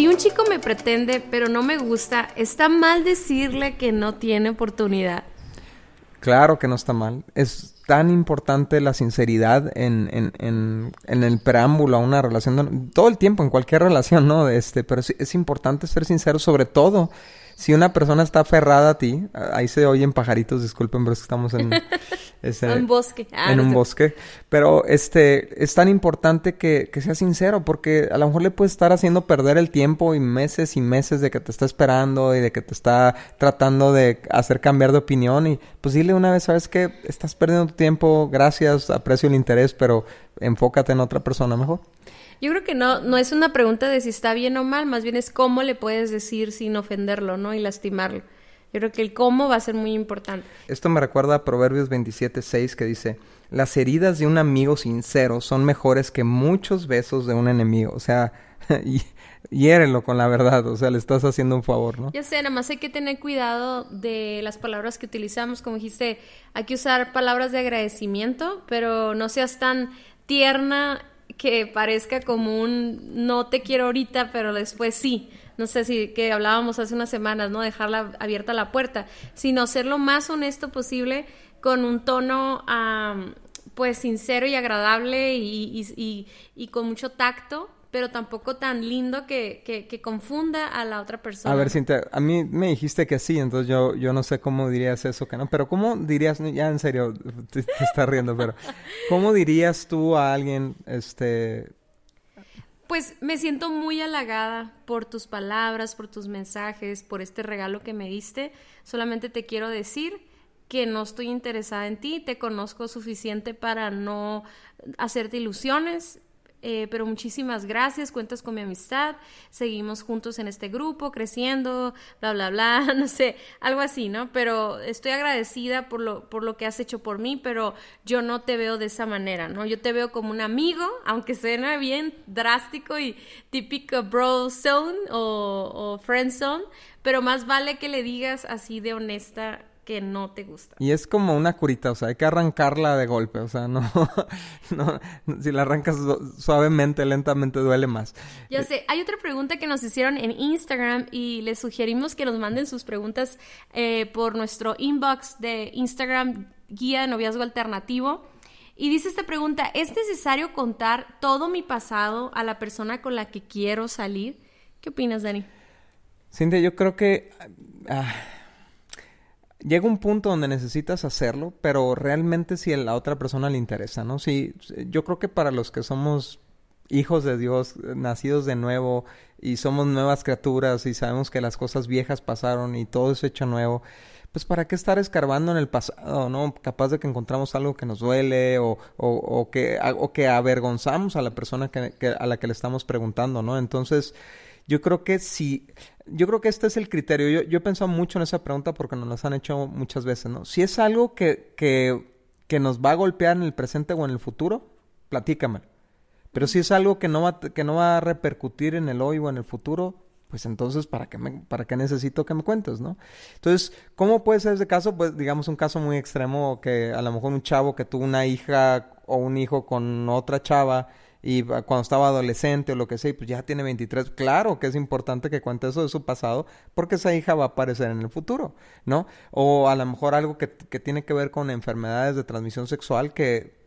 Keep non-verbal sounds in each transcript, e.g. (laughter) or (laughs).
Si un chico me pretende pero no me gusta, ¿está mal decirle que no tiene oportunidad? Claro que no está mal. Es tan importante la sinceridad en, en, en, en el preámbulo a una relación, todo el tiempo, en cualquier (laughs) relación, ¿no? Este, pero es, es importante ser sincero, sobre todo si una persona está aferrada a ti, ahí se oyen pajaritos, disculpen, pero es que estamos en (laughs) un bosque. Ah, en un bosque. Pero este es tan importante que, que sea sincero, porque a lo mejor le puedes estar haciendo perder el tiempo y meses y meses de que te está esperando y de que te está tratando de hacer cambiar de opinión. Y pues dile una vez, sabes que estás perdiendo tu tiempo, gracias, aprecio el interés, pero enfócate en otra persona mejor. Yo creo que no, no es una pregunta de si está bien o mal, más bien es cómo le puedes decir sin ofenderlo, ¿no? Y lastimarlo. Yo creo que el cómo va a ser muy importante. Esto me recuerda a Proverbios 27.6 que dice, las heridas de un amigo sincero son mejores que muchos besos de un enemigo. O sea, (laughs) hiérelo con la verdad, o sea, le estás haciendo un favor, ¿no? Ya sé, nada más hay que tener cuidado de las palabras que utilizamos, como dijiste, hay que usar palabras de agradecimiento, pero no seas tan tierna que parezca como un no te quiero ahorita, pero después sí. No sé si que hablábamos hace unas semanas, ¿no? Dejarla abierta la puerta, sino ser lo más honesto posible con un tono, pues, sincero y agradable y, y con mucho tacto pero tampoco tan lindo que, que, confunda a la otra persona. A ver, Cintia, a mí me dijiste que sí, entonces yo, yo no sé cómo dirías eso, que no, pero ¿cómo dirías, ya en serio, te, te estás riendo, pero ¿cómo dirías tú a alguien, este... Pues me siento muy halagada por tus palabras, por tus mensajes, por este regalo que me diste. Solamente te quiero decir que no estoy interesada en ti, te conozco suficiente para no hacerte ilusiones eh, pero muchísimas gracias, cuentas con mi amistad, seguimos juntos en este grupo, creciendo, bla, bla, bla, (laughs) no sé, algo así, ¿no? Pero estoy agradecida por lo, por lo que has hecho por mí, pero yo no te veo de esa manera, ¿no? Yo te veo como un amigo, aunque suena bien drástico y típico bro zone o, o friend zone, pero más vale que le digas así de honesta que no te gusta. Y es como una curita, o sea, hay que arrancarla de golpe, o sea, (laughs) no, no si la arrancas suavemente, lentamente duele más. Ya sé, hay otra pregunta que nos hicieron en Instagram y les sugerimos que nos manden sus preguntas eh, por nuestro inbox de Instagram Guía de Noviazgo Alternativo. Y dice esta pregunta, ¿es necesario contar todo mi pasado a la persona con la que quiero salir? ¿Qué opinas, Dani? Cintia, yo creo que... Ah, llega un punto donde necesitas hacerlo, pero realmente si a la otra persona le interesa, ¿no? Sí, yo creo que para los que somos hijos de Dios, nacidos de nuevo y somos nuevas criaturas y sabemos que las cosas viejas pasaron y todo es hecho nuevo, pues para qué estar escarbando en el pasado, ¿no? Capaz de que encontramos algo que nos duele o, o, o que, o que avergonzamos a la persona que, a la que le estamos preguntando, ¿no? Entonces, yo creo que si, yo creo que este es el criterio. Yo, he pensado mucho en esa pregunta porque nos las han hecho muchas veces, ¿no? Si es algo que, que, que nos va a golpear en el presente o en el futuro, platícame. Pero si es algo que no va, que no va a repercutir en el hoy o en el futuro, pues entonces, ¿para qué, ¿para qué necesito que me cuentes, no? Entonces, ¿cómo puede ser ese caso? Pues, digamos, un caso muy extremo que a lo mejor un chavo que tuvo una hija o un hijo con otra chava y cuando estaba adolescente o lo que sea, pues ya tiene 23, claro que es importante que cuente eso de su pasado porque esa hija va a aparecer en el futuro, ¿no? O a lo mejor algo que, que tiene que ver con enfermedades de transmisión sexual que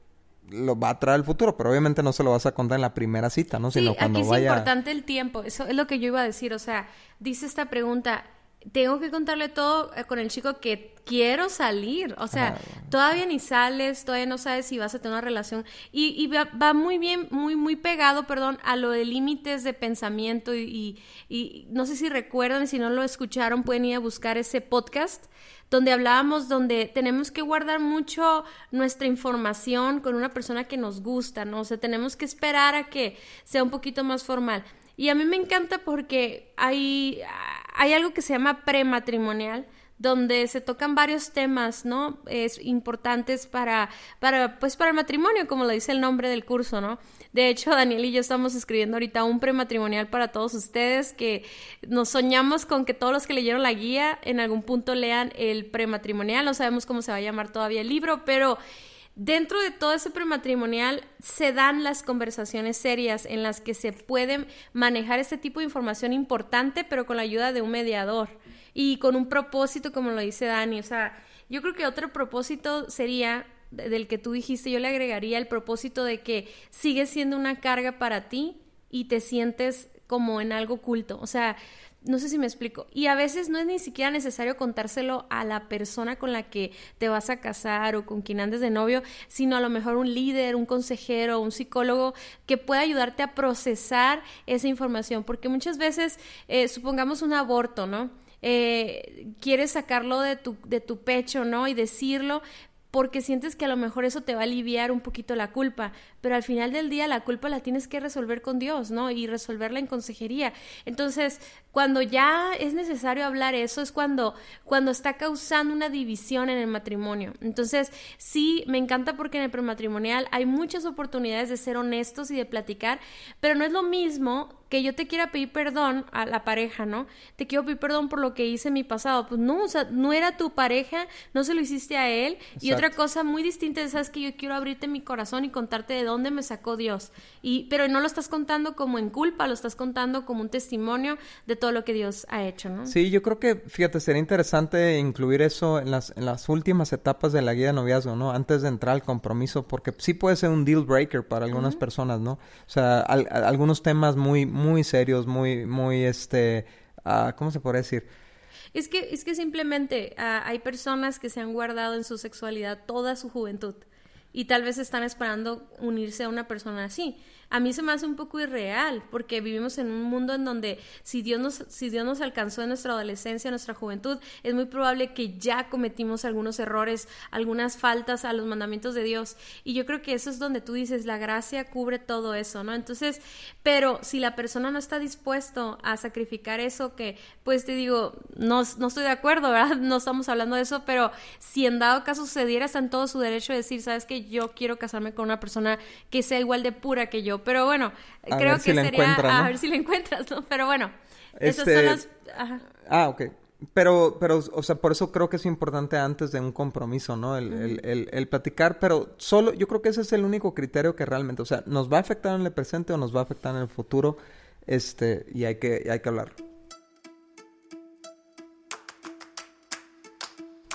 lo va a traer el futuro, pero obviamente no se lo vas a contar en la primera cita, ¿no? Sino cuando aquí es importante el tiempo, eso es lo que yo iba a decir, o sea, dice esta pregunta, tengo que contarle todo eh, con el chico que quiero salir. O sea, todavía ni sales, todavía no sabes si vas a tener una relación. Y, va, muy bien, muy, muy pegado, perdón, a lo de límites de pensamiento. Y, y, no sé si recuerdan, si no lo escucharon, pueden ir a buscar ese podcast donde hablábamos, donde tenemos que guardar mucho nuestra información con una persona que nos gusta, ¿no? O sea, tenemos que esperar a que sea un poquito más formal. Y a mí me encanta porque hay, hay algo que se llama prematrimonial, donde se tocan varios temas, ¿no? Es importantes para, para, pues para el matrimonio, como lo dice el nombre del curso, ¿no? De hecho, (laughs) Daniel y yo estamos escribiendo ahorita un prematrimonial para todos ustedes que nos soñamos con que todos los que leyeron la guía en algún punto lean el prematrimonial. No sabemos cómo se va a llamar todavía el libro, pero Dentro de todo ese prematrimonial se dan las conversaciones serias en las que se puede manejar este tipo de información importante, pero con la ayuda de un mediador y con un propósito, como lo dice Dani. O sea, yo creo que otro propósito sería del que tú dijiste, yo le agregaría el propósito de que sigue siendo una carga para ti y te sientes como en algo oculto. O sea, no sé si me explico. Y a veces no es ni siquiera necesario contárselo a la persona con la que te vas a casar o con quien andes de novio, sino a lo mejor un líder, un consejero, un psicólogo que pueda ayudarte a procesar esa información. Porque muchas veces, eh, supongamos un aborto, ¿no? Eh, quieres sacarlo de tu, de tu pecho, ¿no? Y decirlo, porque sientes que a lo mejor eso te va a aliviar un poquito la culpa, pero al final del día la culpa la tienes que resolver con Dios, ¿no? Y resolverla en consejería. Entonces, cuando ya es necesario hablar eso es cuando cuando está causando una división en el matrimonio. Entonces, sí, me encanta porque en el prematrimonial hay muchas oportunidades de ser honestos y de platicar, pero no es lo mismo que yo te quiera pedir perdón a la pareja, ¿no? Te quiero pedir perdón por lo que hice en mi pasado. Pues no, o sea, no era tu pareja, no se lo hiciste a él. Y otra cosa muy distinta es, sabes que yo quiero abrirte mi corazón y contarte de dónde me sacó Dios. Y, pero no lo estás contando como en culpa, lo estás contando como un testimonio de todo lo que Dios ha hecho, ¿no? Sí, yo creo que, fíjate, sería interesante incluir eso en las, en las últimas etapas de la guía de noviazgo, ¿no? Antes de entrar al compromiso, porque sí puede ser un deal breaker para algunas personas, ¿no? O sea, algunos temas muy muy serios, muy, muy, este, uh, ¿cómo se puede decir? Es que, es que simplemente uh, hay personas que se han guardado en su sexualidad toda su juventud y tal vez están esperando unirse a una persona así a mí se me hace un poco irreal, porque vivimos en un mundo en donde si Dios nos, si Dios nos alcanzó en nuestra adolescencia, en nuestra juventud, es muy probable que ya cometimos algunos errores, algunas faltas a los mandamientos de Dios. Y yo creo que eso es donde tú dices, la gracia cubre todo eso, ¿no? Entonces, pero si la persona no está dispuesto a sacrificar eso, que pues te digo, no, no estoy de acuerdo, ¿verdad? (laughs) No estamos hablando de eso, pero si en dado caso sucediera, está en todo su derecho de decir, sabes que yo quiero casarme con una persona que sea igual de pura que yo pero bueno, creo que sería a ver si la encuentras, ¿no? Pero bueno, esas son este, las... Ah, ok. Pero, pero, o sea, por eso creo que es importante antes de un compromiso, ¿no? El, el, el, platicar, pero solo, yo creo que ese es el único criterio que realmente, o sea, nos va a afectar en el presente o nos va a afectar en el futuro, este, y hay que, hay que hablar.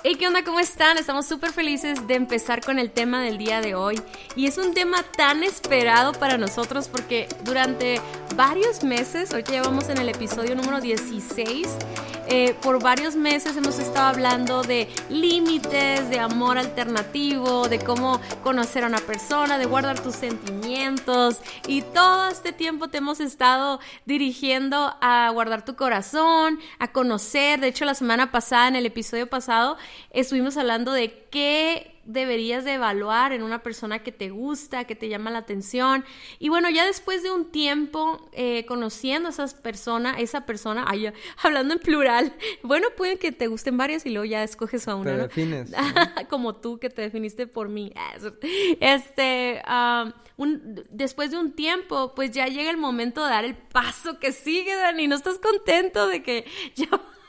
Hey, ¿qué onda? ¿Cómo están? Estamos súper felices de empezar con el tema del día de hoy. Y es un tema tan esperado para nosotros porque durante varios meses, hoy llevamos en el episodio número 16, eh, por varios meses hemos estado hablando de límites, de amor alternativo, de cómo conocer a una persona, de guardar tus sentimientos. Y todo este tiempo te hemos estado dirigiendo a guardar tu corazón, a conocer. De hecho, la semana pasada, en el episodio pasado, estuvimos hablando de qué deberías de evaluar en una persona que te gusta, que te llama la atención. Y bueno, ya después de un tiempo eh, conociendo a esas personas, esa persona, ay, (laughs) hablando en plural, bueno, puede que te gusten varias y luego ya escoges a una. Te defines. (laughs) Como tú que te definiste por mí. (laughs) Este, un, después de un tiempo, pues ya llega el momento de dar el paso que sigue, Dani. ¿No estás contento de que ya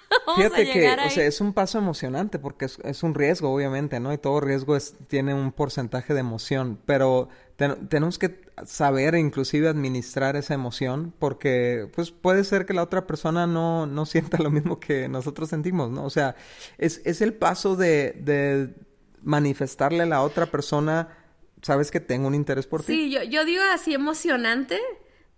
(laughs) Fíjate que, o sea, es un paso emocionante porque es, un riesgo, obviamente, ¿no? Y todo riesgo es, tiene un porcentaje de emoción, pero tenemos que saber e inclusive administrar esa emoción porque, pues, puede ser que la otra persona no, no sienta lo mismo que nosotros sentimos, ¿no? O sea, es, es el paso de, de manifestarle a la otra persona, sabes que tengo un interés por ti. Sí, yo, yo digo así emocionante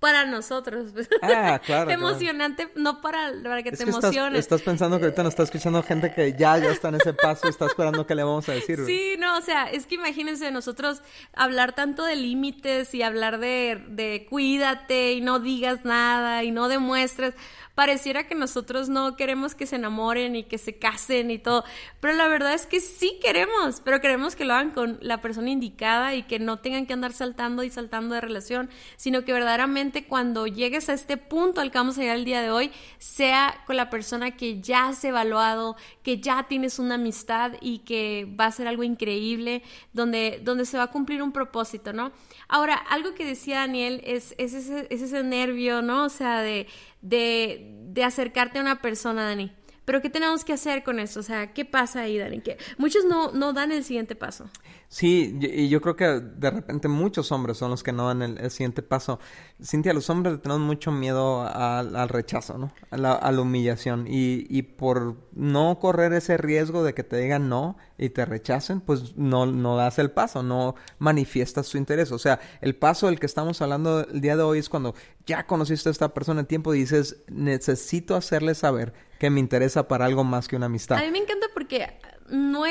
para nosotros. (laughs) Ah, claro. Emocionante, no para, para que te emociones. Estás, pensando que ahorita nos está escuchando gente que ya, ya está en ese paso está esperando qué le vamos a decir. Sí, no, o sea, es que imagínense nosotros hablar tanto de límites y hablar de, de cuídate y no digas nada y no demuestres pareciera que nosotros no queremos que se enamoren y que se casen y todo, pero la verdad es que sí queremos, pero queremos que lo hagan con la persona indicada y que no tengan que andar saltando y saltando de relación, sino que verdaderamente cuando llegues a este punto al que vamos a llegar el día de hoy, sea con la persona que ya has evaluado, que ya tienes una amistad y que va a ser algo increíble, donde, donde se va a cumplir un propósito, ¿no? Ahora, algo que decía Daniel es, es, ese, es ese nervio, ¿no? O sea, de, de, de acercarte a una persona, Dani. Pero ¿qué tenemos que hacer con eso? O sea, ¿qué pasa ahí, Dani? Que muchos no, no dan el siguiente paso. Sí, y yo creo que de repente muchos hombres son los que no dan el, siguiente paso. Cintia, los hombres tenemos mucho miedo al, rechazo, ¿no? A la, humillación. Y, y, por no correr ese riesgo de que te digan no y te rechacen, pues no, no das el paso, no manifiestas tu interés. O sea, el paso del que estamos hablando el día de hoy es cuando ya conociste a esta persona en tiempo y dices, necesito hacerle saber que me interesa para algo más que una amistad. A mí me encanta porque no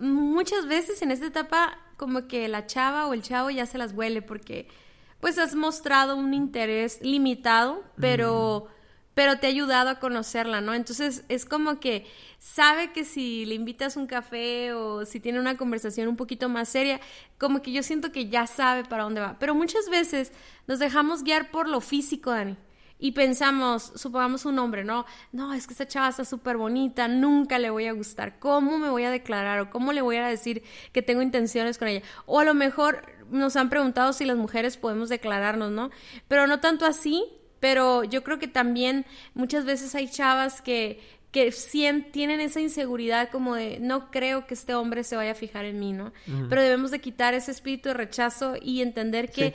muchas veces en esta etapa como que la chava o el chavo ya se las huele porque pues has mostrado un interés limitado, pero pero te ha ayudado a conocerla, ¿no? Entonces es como que sabe que si le invitas un café o si tiene una conversación un poquito más seria, como que yo siento que ya sabe para dónde va. Pero muchas veces nos dejamos guiar por lo físico, Dani y pensamos, supongamos un hombre, ¿no? No, es que esta chava está súper bonita, nunca le voy a gustar, ¿cómo me voy a declarar o cómo le voy a decir que tengo intenciones con ella? O a lo mejor nos han preguntado si las mujeres podemos declararnos, ¿no? Pero no tanto así, pero yo creo que también muchas veces hay chavas que, que tienen esa inseguridad como de no creo que este hombre se vaya a fijar en mí, ¿no? Pero debemos de quitar ese espíritu de rechazo y entender que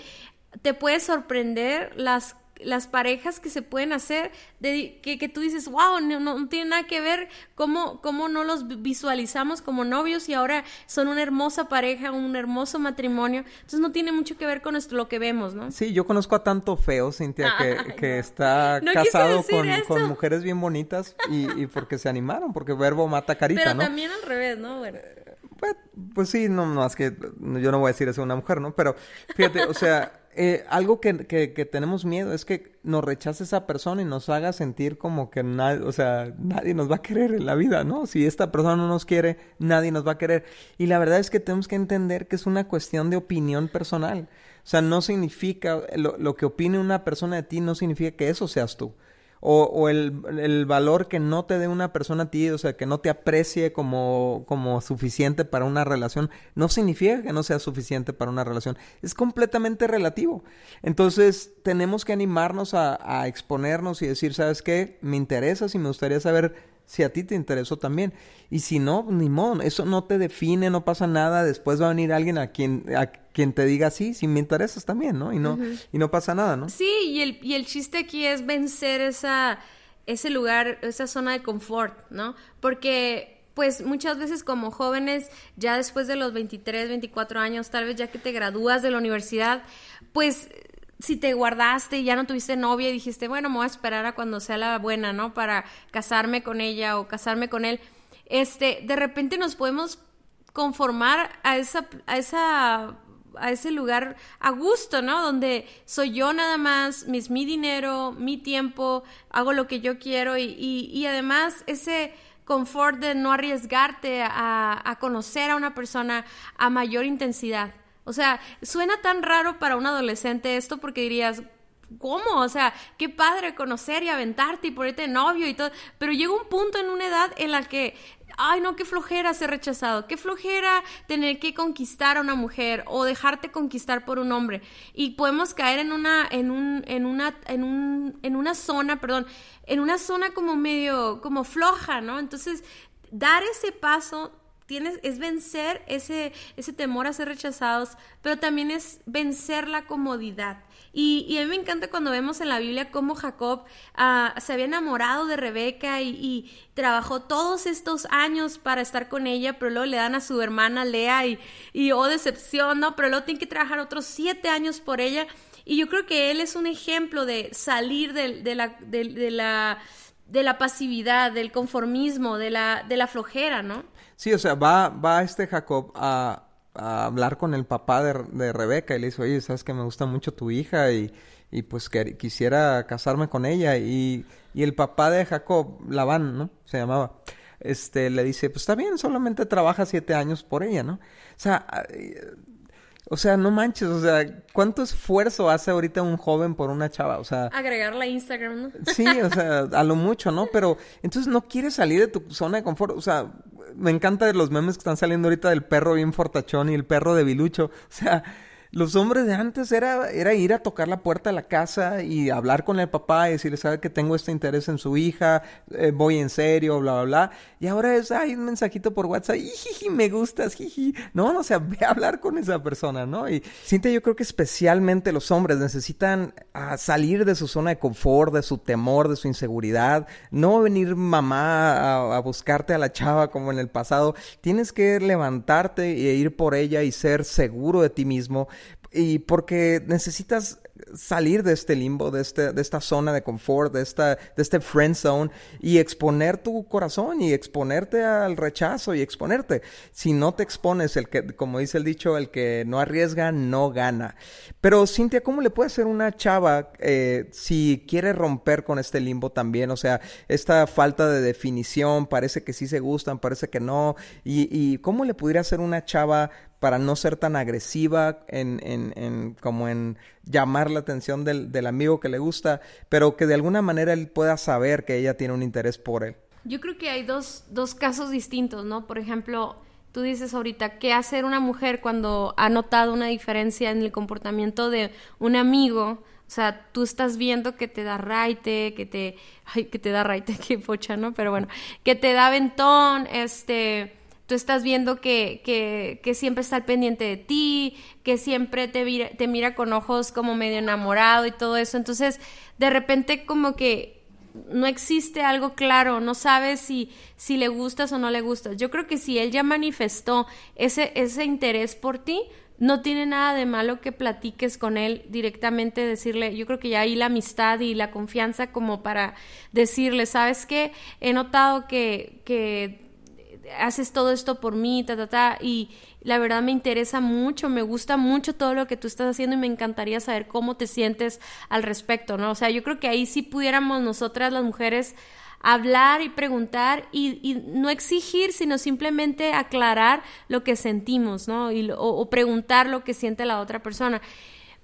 te puede sorprender las las parejas que se pueden hacer, de, que, que tú dices, wow, no, no, tiene nada que ver cómo, cómo no los visualizamos como novios y ahora son una hermosa pareja, un hermoso matrimonio. Entonces no tiene mucho que ver con esto, lo que vemos, ¿no? Sí, yo conozco a tanto feo, Cintia, que, que está casado con, con, mujeres bien bonitas y, y, porque se animaron, porque verbo mata carita, Pero también al revés, ¿no? Pues, pues, sí, no, no, es que yo no voy a decir eso a una mujer, ¿no? Pero fíjate, o sea, eh, algo que, que, que, tenemos miedo es que nos rechace esa persona y nos haga sentir como que nadie, o sea, nadie nos va a querer en la vida, ¿no? Si esta persona no nos quiere, nadie nos va a querer. Y la verdad es que tenemos que entender que es una cuestión de opinión personal. O sea, no significa, lo, lo que opine una persona de ti no significa que eso seas tú o, el, el, valor que no te dé una persona a ti, o sea, que no te aprecie como, como suficiente para una relación, no significa que no sea suficiente para una relación. Es completamente relativo. Entonces, tenemos que animarnos a, a exponernos y decir, ¿sabes qué? Me interesa, si me gustaría saber si a ti te interesó también. Y si no, ni modo, eso no te define, no pasa nada, después va a venir alguien a quien, a quien te diga sí, si me interesas también, ¿no? Y no, y no pasa nada, ¿no? Sí, y el, y el chiste aquí es vencer esa, ese lugar, esa zona de confort, ¿no? Porque pues muchas veces como jóvenes, ya después de los 23, 24 años, tal vez ya que te gradúas de la universidad, pues si te guardaste y ya no tuviste novia y dijiste, bueno, me voy a esperar a cuando sea la buena, ¿no? Para casarme con ella o casarme con él. Este, de repente nos podemos conformar a esa, a esa, a ese lugar a gusto, ¿no? Donde soy yo nada más, es mi dinero, mi tiempo, hago lo que yo quiero y, y, y además ese confort de no arriesgarte a, a conocer a una persona a mayor intensidad. O sea, suena tan raro para un adolescente esto porque dirías, ¿cómo? O sea, qué padre conocer y aventarte y ponerte novio y todo. Pero llega un punto en una edad en la que ay no, qué flojera ser rechazado, qué flojera tener que conquistar a una mujer o dejarte conquistar por un hombre. Y podemos caer en una, en un, en una, en un, en una zona, perdón, en una zona como medio, como floja, ¿no? Entonces, dar ese paso tienes, es vencer ese, ese temor a ser rechazados, pero también es vencer la comodidad. Y, a mí me encanta cuando vemos en la Biblia cómo Jacob ah, se había enamorado de Rebeca y, trabajó todos estos años para estar con ella, pero luego le dan a su hermana Lea y, y oh decepción, ¿no? Pero luego tiene que trabajar otros siete años por ella. Y yo creo que él es un ejemplo de salir de, la... de la de la pasividad, del conformismo, de la, de la flojera, ¿no? Sí, o sea, va, va este Jacob a, hablar con el papá de, Rebeca y le dice, oye, sabes que me gusta mucho tu hija y, y pues que quisiera casarme con ella. Y, y el papá de Jacob, Labán, ¿no? Se llamaba. Este, le dice, pues está bien, solamente trabaja siete años por ella, ¿no? O sea, O sea, no manches, o sea, ¿cuánto esfuerzo hace ahorita un joven por una chava? O sea... Agregarla a Instagram, ¿no? Sí, o sea, a lo mucho, ¿no? Pero entonces no quieres salir de tu zona de confort. O sea, me encanta los memes que están saliendo ahorita del perro bien fortachón y el perro de Bilucho. O sea, los hombres de antes era, era ir a tocar la puerta de la casa y hablar con el papá y decirle, sabe que tengo este interés en su hija, eh, voy en serio, bla, bla, bla. Y ahora es, hay un mensajito por WhatsApp, jiji, me gustas, jiji. No, no, o sea, (laughs) ve a hablar con esa persona, ¿no? Y siente, yo creo que especialmente los hombres necesitan ah, salir de su zona de confort, de su temor, de su inseguridad. No venir mamá a, a buscarte a la chava como en el pasado. Tienes que levantarte e ir por ella y ser seguro de ti mismo y porque necesitas salir de este limbo, de, este, de esta zona de confort, de, esta, de este friend zone y exponer tu corazón y exponerte al rechazo y exponerte. Si no te expones, el que, como dice el dicho, el que no arriesga no gana. Pero Cintia, ¿cómo le puede hacer una chava eh, si quiere romper con este limbo también? O sea, esta falta de definición, parece que sí se gustan, parece que no. ¿Y, y cómo le pudiera hacer una chava para no ser tan agresiva en, en, en como en llamar la atención del, del, amigo que le gusta, pero que de alguna manera él pueda saber que ella tiene un interés por él. Yo creo que hay dos, dos casos distintos, ¿no? Por ejemplo, tú dices ahorita, ¿qué hacer una mujer cuando ha notado una diferencia en el comportamiento de un amigo? O sea, tú estás viendo que te da raite, que te... Ay, que te da raite, (laughs) qué pocha, ¿no? Pero bueno, que te da ventón, este tú estás viendo que, que, que, siempre está al pendiente de ti, que siempre te, te mira con ojos como medio enamorado y todo eso. Entonces, de repente como que no existe algo claro, no sabes si, si le gustas o no le gustas. Yo creo que si él ya manifestó ese, ese interés por ti, no tiene nada de malo que platiques con él directamente, decirle, yo creo que ya hay la amistad y la confianza como para decirle, ¿sabes qué? He notado que, que haces todo esto por mí, ta, ta, ta, y la verdad me interesa mucho, me gusta mucho todo lo que tú estás haciendo y me encantaría saber cómo te sientes al respecto, ¿no? O sea, yo creo que ahí sí pudiéramos nosotras las mujeres hablar y preguntar y, y no exigir, sino simplemente aclarar lo que sentimos, ¿no? Y, o, o preguntar lo que siente la otra persona.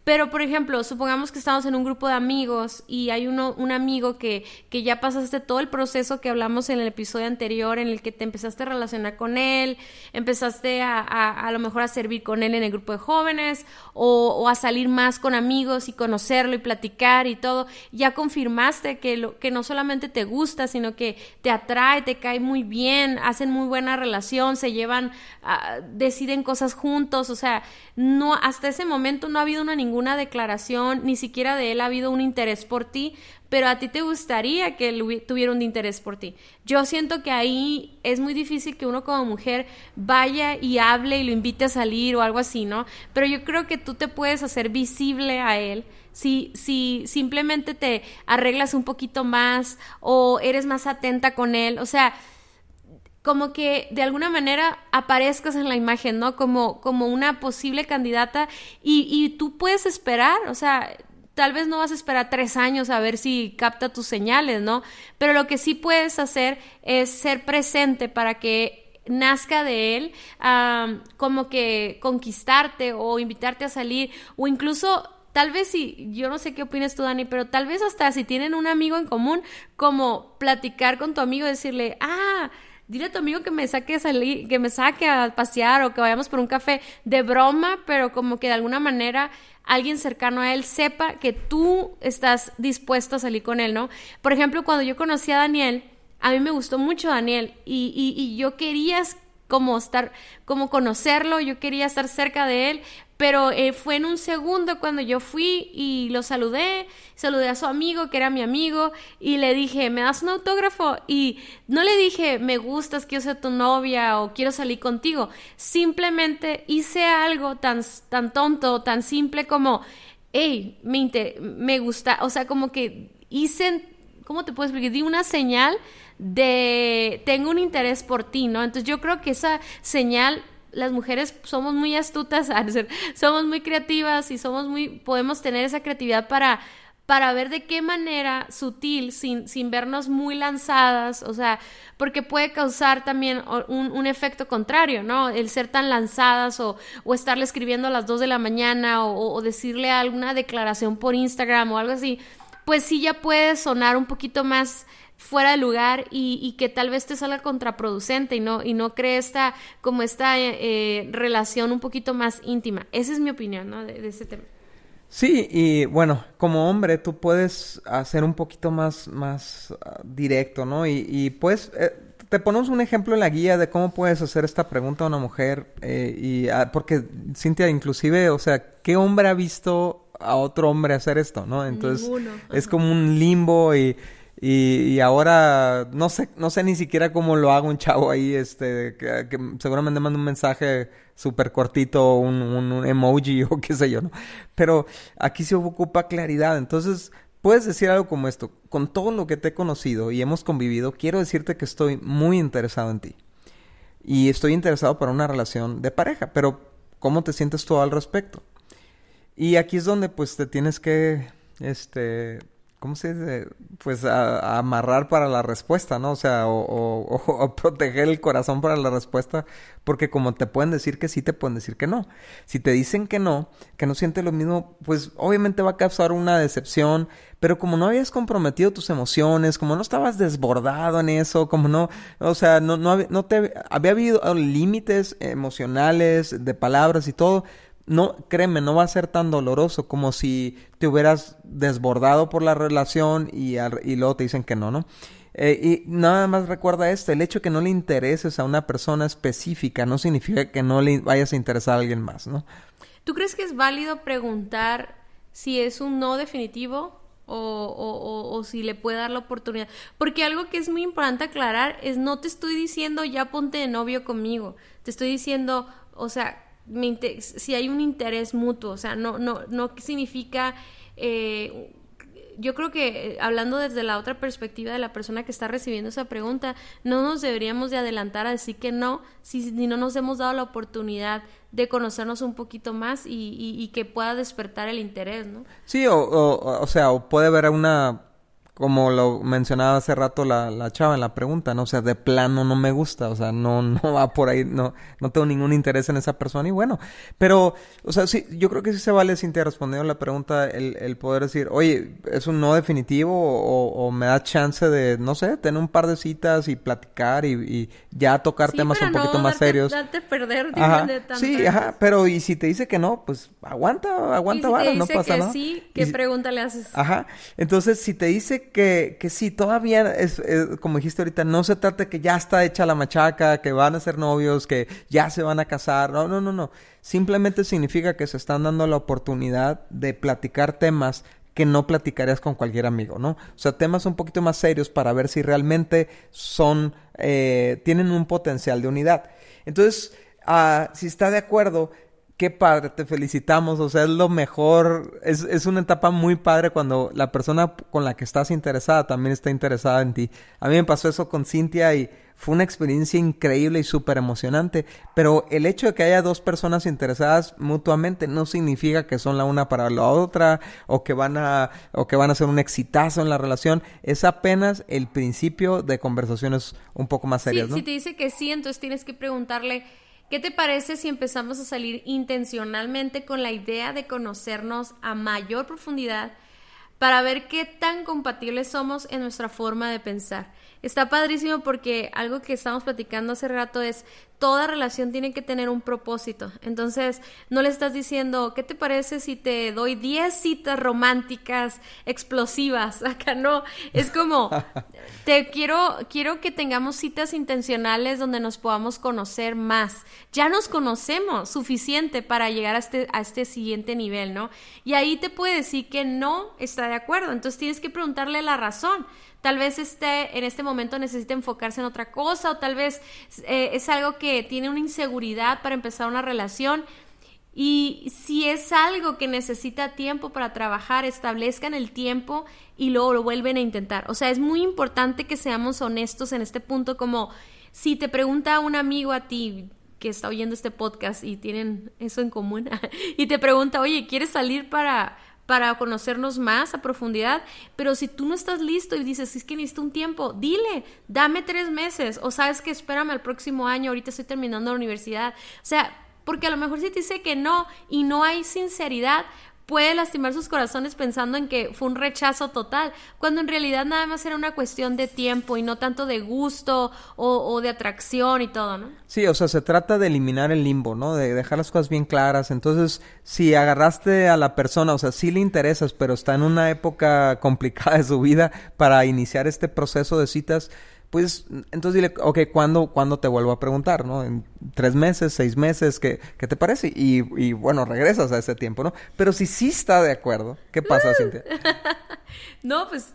Pero, por ejemplo, supongamos que estamos en un grupo de amigos y hay uno, un amigo que, que ya pasaste todo el proceso que hablamos en el episodio anterior, en el que te empezaste a relacionar con él, empezaste a, a, a lo mejor a servir con él en el grupo de jóvenes o, o, a salir más con amigos y conocerlo y platicar y todo. Ya confirmaste que, lo, que no solamente te gusta, sino que te atrae, te cae muy bien, hacen muy buena relación, se llevan, uh, deciden cosas juntos, o sea, no, hasta ese momento no ha habido una ninguna ninguna declaración, ni siquiera de él ha habido un interés por ti, pero a ti te gustaría que él tuviera un interés por ti. Yo siento que ahí es muy difícil que uno como mujer vaya y hable y lo invite a salir o algo así, ¿no? Pero yo creo que tú te puedes hacer visible a él si, si simplemente te arreglas un poquito más o eres más atenta con él, o sea, como que de alguna manera aparezcas en la imagen, ¿no? Como, como una posible candidata y, y tú puedes esperar, o sea, tal vez no vas a esperar tres años a ver si capta tus señales, ¿no? Pero lo que sí puedes hacer es ser presente para que nazca de él, um, como que conquistarte o invitarte a salir o incluso tal vez si, yo no sé qué opinas tú, Dani, pero tal vez hasta si tienen un amigo en común, como platicar con tu amigo, decirle, ah, dile a tu amigo que me saque a salir, que me saque a pasear o que vayamos por un café de broma, pero como que de alguna manera alguien cercano a él sepa que tú estás dispuesto a salir con él, ¿no? Por ejemplo, cuando yo conocí a Daniel, a mí me gustó mucho Daniel y, y, y yo quería como estar, como conocerlo, yo quería estar cerca de él, pero eh, fue en un segundo cuando yo fui y lo saludé, saludé a su amigo, que era mi amigo, y le dije, ¿me das un autógrafo? Y no le dije, me gustas, quiero ser tu novia o quiero salir contigo. Simplemente hice algo tan, tan tonto, tan simple como, hey, me, me gusta, o sea, como que hice, ¿cómo te puedo explicar? Di una señal de, tengo un interés por ti, ¿no? Entonces yo creo que esa señal las mujeres somos muy astutas, (laughs) somos muy creativas y somos muy, podemos tener esa creatividad para, para ver de qué manera sutil, sin, sin vernos muy lanzadas, o sea, porque puede causar también un, efecto contrario, ¿no? El ser tan lanzadas o, o estarle escribiendo a las 2 de la mañana o, o decirle alguna declaración por Instagram o algo así, pues sí ya puede sonar un poquito más fuera de lugar y, que tal vez te salga contraproducente y no, y no cree esta, como esta eh, relación un poquito más íntima. Esa es mi opinión, ¿no? De, ese tema. Sí, y bueno, como hombre tú puedes hacer un poquito más, más ah, directo, ¿no? Y, y pues te ponemos un ejemplo en la guía de cómo puedes hacer esta pregunta a una mujer. Eh, y ah, porque Cintia, inclusive, o sea, ¿qué hombre ha visto a otro hombre hacer esto, no? Entonces es como un limbo y y, ahora no sé, no sé ni siquiera cómo lo hago un chavo ahí, este, que, seguramente manda un mensaje súper cortito, un, un, emoji (laughs) o qué sé yo, ¿no? Pero aquí se ocupa claridad. Entonces, puedes decir algo como esto. Con todo lo que te he conocido y hemos convivido, quiero decirte que estoy muy interesado en ti. Y estoy interesado para una relación de pareja, pero ¿cómo te sientes tú al respecto? Y aquí es donde pues te tienes que, este, ¿cómo se dice? Pues a, amarrar para la respuesta, ¿no? O sea, (laughs) o, proteger el corazón para la respuesta, porque como te pueden decir que sí, te pueden decir que no. Si te dicen que no, que no sientes lo mismo, pues obviamente va a causar una decepción, pero como no habías comprometido tus emociones, como no estabas desbordado en eso, como no, o sea, no, no, no te, había habido límites emocionales, de palabras y todo, no, créeme, no va a ser tan doloroso como si te hubieras desbordado por la relación y, y luego te dicen que no, ¿no? Eh, y nada más recuerda esto, el hecho de que no le intereses a una persona específica no significa que no le vayas a interesar a alguien más, ¿no? ¿Tú crees que es válido preguntar si es un no definitivo o, o, o, si le puede dar la oportunidad? Porque algo que es muy importante aclarar es no te estoy diciendo ya ponte de novio conmigo, te estoy diciendo, o sea, si hay un interés mutuo, o sea, no, no, no significa, eh, yo creo que eh, hablando desde la otra perspectiva de la persona que está recibiendo esa pregunta, no nos deberíamos de adelantar a decir que no, si, no nos hemos dado la oportunidad de conocernos un poquito más y, y, que pueda despertar el interés, ¿no? Sí, o, o, o sea, o puede haber una como lo mencionaba hace rato la, la chava en la pregunta, ¿no? O sea, de plano no me gusta, o sea, no, no va por ahí, no, no tengo ningún interés en esa persona y bueno, pero, o sea, sí, yo creo que sí se vale, sin te respondido la pregunta, el, el poder decir, oye, ¿es un no definitivo o, o, me da chance de, no sé, tener un par de citas y platicar y, y ya tocar temas un poquito más serios? Darte perder, ajá, sí, ajá, pero y si te dice que no, pues aguanta, aguanta, ¿Y no pasa nada. Sí, ¿qué pregunta le haces? Ajá, entonces si te dice que, que sí, todavía es, como dijiste ahorita, no se trata que ya está hecha la machaca, que van a ser novios, que ya se van a casar. No, no, no, no. Simplemente significa que se están dando la oportunidad de platicar temas que no platicarías con cualquier amigo, ¿no? O sea, temas un poquito más serios para ver si realmente son, eh, tienen un potencial de unidad. Entonces, uh, si está de acuerdo, qué padre, te felicitamos, o sea, es lo mejor, es, es, una etapa muy padre cuando la persona con la que estás interesada también está interesada en ti. A mí me pasó eso con Cintia y fue una experiencia increíble y súper emocionante, pero el hecho de que haya dos personas interesadas mutuamente no significa que son la una para la otra o que van a, o que van a ser un exitazo en la relación, es apenas el principio de conversaciones un poco más serias, Si te dice que sí, entonces tienes que preguntarle ¿Qué te parece si empezamos a salir intencionalmente con la idea de conocernos a mayor profundidad para ver qué tan compatibles somos en nuestra forma de pensar? Está padrísimo porque algo que estamos platicando hace rato es toda relación tiene que tener un propósito. Entonces, no le estás diciendo, ¿qué te parece si te doy 10 citas románticas explosivas? (laughs) Acá no, es como (laughs) te quiero quiero que tengamos citas intencionales donde nos podamos conocer más. Ya nos conocemos suficiente para llegar a este a este siguiente nivel, ¿no? Y ahí te puede decir que no está de acuerdo. Entonces, tienes que preguntarle la razón tal vez esté en este momento necesite enfocarse en otra cosa o tal vez eh, es algo que tiene una inseguridad para empezar una relación. Y si es algo que necesita tiempo para trabajar, establezcan el tiempo y luego lo vuelven a intentar. O sea, es muy importante que seamos honestos en este punto, como si te pregunta un amigo a ti que está oyendo este podcast y tienen eso en común, (laughs) y te pregunta, oye, ¿quieres salir para, para conocernos más a profundidad, pero si tú no estás listo y dices, es que necesito un tiempo, dile, dame tres meses, o sabes que espérame al próximo año, ahorita estoy terminando la universidad, o sea, porque a lo mejor si te dice que no y no hay sinceridad, puede lastimar sus corazones pensando en que fue un rechazo total, cuando en realidad nada más era una cuestión de tiempo y no tanto de gusto o, de atracción y todo, ¿no? Sí, o sea, se trata de eliminar el limbo, ¿no? De dejar las cosas bien claras. Entonces, si agarraste a la persona, o sea, sí le interesas, pero está en una época complicada de su vida para iniciar este proceso de citas, pues entonces dile, ok, ¿cuándo, ¿cuándo te vuelvo a preguntar, no? En tres meses, seis meses, ¿qué, qué te parece? Y, y, bueno, regresas a ese tiempo, ¿no? Pero si sí está de acuerdo, ¿qué pasa, Cintia? (laughs) no, pues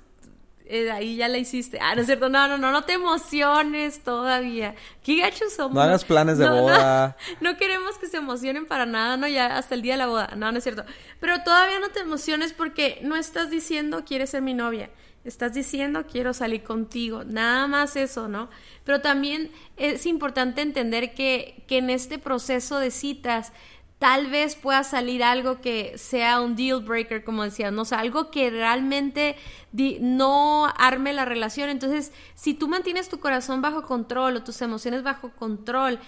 eh, ahí ya la hiciste. Ah, no es cierto, no, no, no, no te emociones todavía. Qué gachos somos. No hagas planes de boda. No, (laughs) no, queremos que se emocionen para nada, no, ya hasta el día de la boda. No, no es cierto. Pero todavía no te emociones porque no estás diciendo quieres ser mi novia. Estás diciendo quiero salir contigo, nada más eso, ¿no? Pero también es importante entender que, que en este proceso de citas tal vez pueda salir algo que sea un deal breaker, como decía, ¿no? O sea, algo que realmente no arme la relación. Entonces, si tú mantienes tu corazón bajo control o tus emociones bajo control,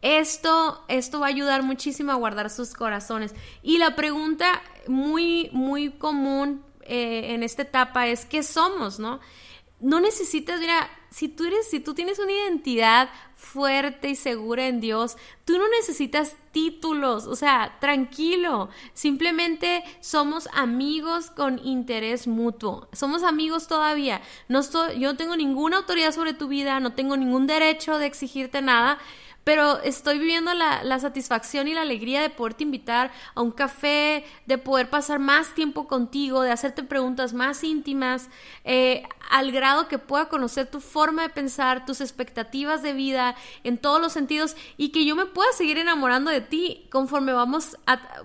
esto, esto va a ayudar muchísimo a guardar sus corazones. Y la pregunta muy, muy común eh, en esta etapa es qué somos, ¿no? No necesitas, mira, si tú eres, si tú tienes una identidad fuerte y segura en Dios, tú no necesitas títulos, o sea, tranquilo, simplemente somos amigos con interés mutuo, somos amigos todavía, no estoy, yo no tengo ninguna autoridad sobre tu vida, no tengo ningún derecho de exigirte nada, pero estoy viviendo la, la, satisfacción y la alegría de poderte invitar a un café, de poder pasar más tiempo contigo, de hacerte preguntas más íntimas, eh, al grado que pueda conocer tu forma de pensar, tus expectativas de vida en todos los sentidos y que yo me pueda seguir enamorando de ti conforme vamos,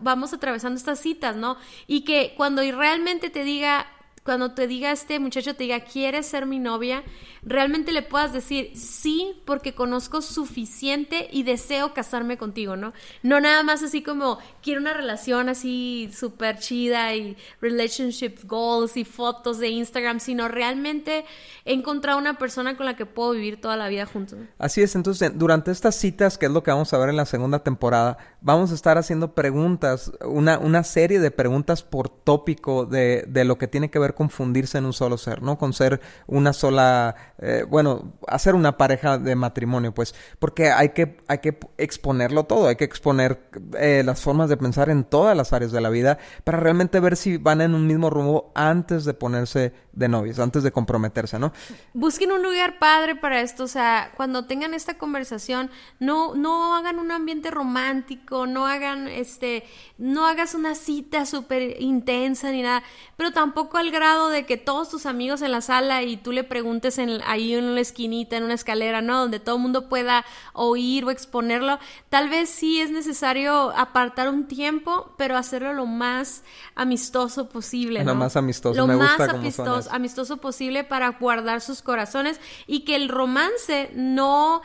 vamos atravesando estas citas, ¿no? Y que cuando realmente te diga, cuando te diga este muchacho, te diga, ¿quieres ser mi novia? Realmente le puedas decir sí porque conozco suficiente y deseo casarme contigo, ¿no? No nada más así como quiero una relación así súper chida y relationship goals y fotos de Instagram, sino realmente he encontrado una persona con la que puedo vivir toda la vida juntos. Así es, entonces durante estas citas, que es lo que vamos a ver en la segunda temporada, vamos a estar haciendo preguntas, una, una serie de preguntas por tópico de, de lo que tiene que ver con fundirse en un solo ser, ¿no? Con ser una sola, eh, bueno, hacer una pareja de matrimonio, pues, porque hay que, hay que exponerlo todo, hay que exponer eh, las formas de pensar en todas las áreas de la vida para realmente ver si van en un mismo rumbo antes de ponerse de novios, antes de comprometerse, ¿no? Busquen un lugar padre para esto, o sea, cuando tengan esta conversación, no, no hagan un ambiente romántico, no hagan, este, no hagas una cita súper intensa ni nada, pero tampoco al grado de que todos tus amigos en la sala y tú le preguntes en, ahí en una esquinita, en una escalera, ¿no? Donde todo el mundo pueda oír o exponerlo. Tal vez sí es necesario apartar un tiempo, pero hacerlo lo más amistoso posible, ¿no? Lo más amistoso, lo me más gusta amistoso, amistoso posible para guardar sus corazones y que el romance no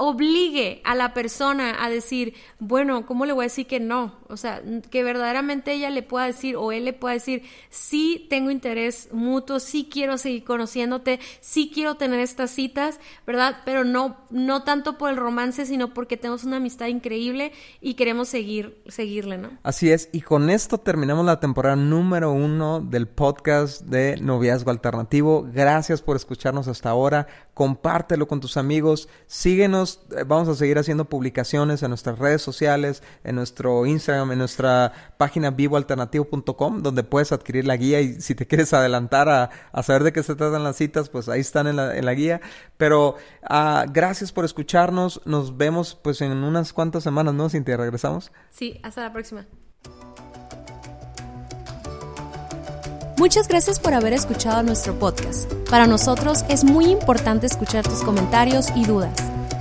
obligue a la persona a decir, bueno, ¿cómo le voy a decir que no? O sea, que verdaderamente ella le pueda decir o él le pueda decir, sí tengo interés mutuo, sí quiero seguir conociéndote, sí quiero tener estas citas, ¿verdad? Pero no, no tanto por el romance, sino porque tenemos una amistad increíble y queremos seguir, seguirle, ¿no? Así es, y con esto terminamos la temporada número uno del podcast de Noviazgo Alternativo. Gracias por escucharnos hasta ahora, compártelo con tus amigos, síguenos eh, vamos a seguir haciendo publicaciones en nuestras redes sociales, en nuestro Instagram, en nuestra página vivoalternativo.com, donde puedes adquirir la guía y si te quieres adelantar a, saber de qué se tratan las citas, pues ahí están en la, guía. Pero uh, gracias por escucharnos. Nos vemos pues en unas cuantas semanas, ¿no? te regresamos. Sí, hasta la próxima. Muchas gracias por haber escuchado nuestro podcast. Para nosotros es muy importante escuchar tus comentarios y dudas.